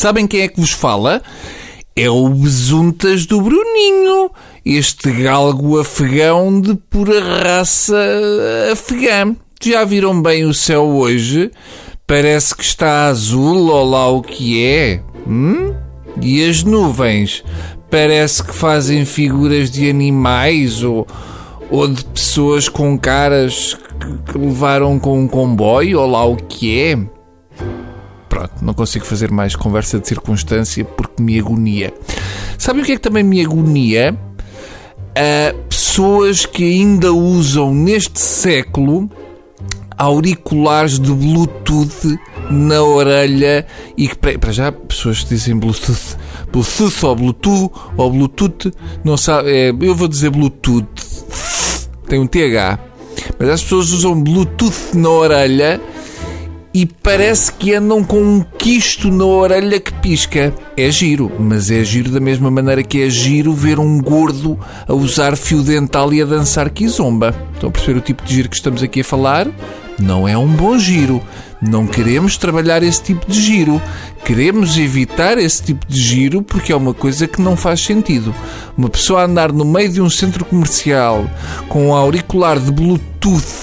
Sabem quem é que vos fala? É o Besuntas do Bruninho, este galgo afegão de pura raça afegã. Já viram bem o céu hoje? Parece que está azul, ou lá o que é. Hum? E as nuvens? Parece que fazem figuras de animais ou, ou de pessoas com caras que, levaram com um comboio, ou lá o que é. Pronto, não consigo fazer mais conversa de circunstância porque me agonia. Sabe o que é que também me agonia? Uh, pessoas que ainda usam neste século auriculares de Bluetooth na orelha e que para já pessoas que dizem Bluetooth, Bluetooth ou Bluetooth ou Bluetooth, não sabe, é, eu vou dizer Bluetooth, tem um TH, mas as pessoas usam Bluetooth na orelha e parece que andam com um quisto na orelha que pisca. É giro, mas é giro da mesma maneira que é giro ver um gordo a usar fio dental e a dançar kizomba. Estão a perceber o tipo de giro que estamos aqui a falar? Não é um bom giro. Não queremos trabalhar esse tipo de giro. Queremos evitar esse tipo de giro porque é uma coisa que não faz sentido. Uma pessoa andar no meio de um centro comercial com um auricular de Bluetooth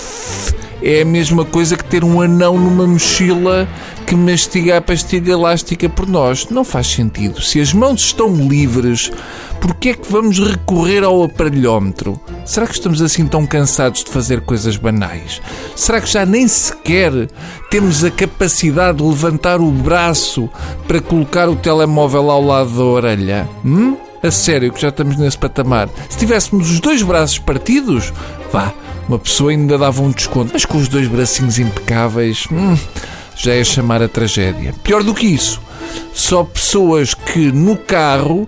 é a mesma coisa que ter um anão numa mochila que mastiga a pastilha elástica por nós. Não faz sentido. Se as mãos estão livres, por que é que vamos recorrer ao aparelhómetro? Será que estamos assim tão cansados de fazer coisas banais? Será que já nem sequer temos a capacidade de levantar o braço para colocar o telemóvel ao lado da orelha? Hum? A sério que já estamos nesse patamar. Se tivéssemos os dois braços partidos, vá, uma pessoa ainda dava um desconto, mas com os dois bracinhos impecáveis, hum, já é chamar a tragédia. Pior do que isso, só pessoas que no carro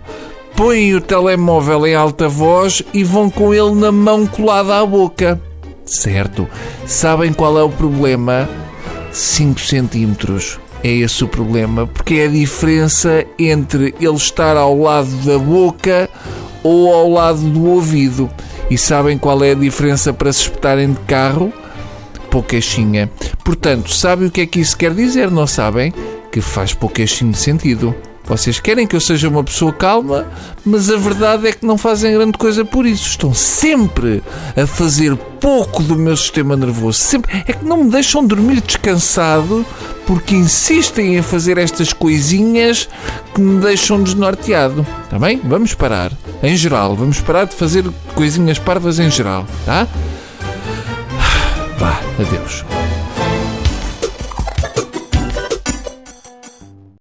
põem o telemóvel em alta voz e vão com ele na mão colada à boca. Certo. Sabem qual é o problema? 5 centímetros. É esse o problema, porque é a diferença entre ele estar ao lado da boca ou ao lado do ouvido. E sabem qual é a diferença para se espetarem de carro? Pouquechinha. Portanto, sabem o que é que isso quer dizer, não sabem? Que faz pouquechinho sentido. Vocês querem que eu seja uma pessoa calma, mas a verdade é que não fazem grande coisa por isso. Estão sempre a fazer pouco do meu sistema nervoso. Sempre. É que não me deixam dormir descansado porque insistem em fazer estas coisinhas que me deixam desnorteado. Está bem? Vamos parar. Em geral, vamos parar de fazer coisinhas parvas em geral, tá? Vá, adeus.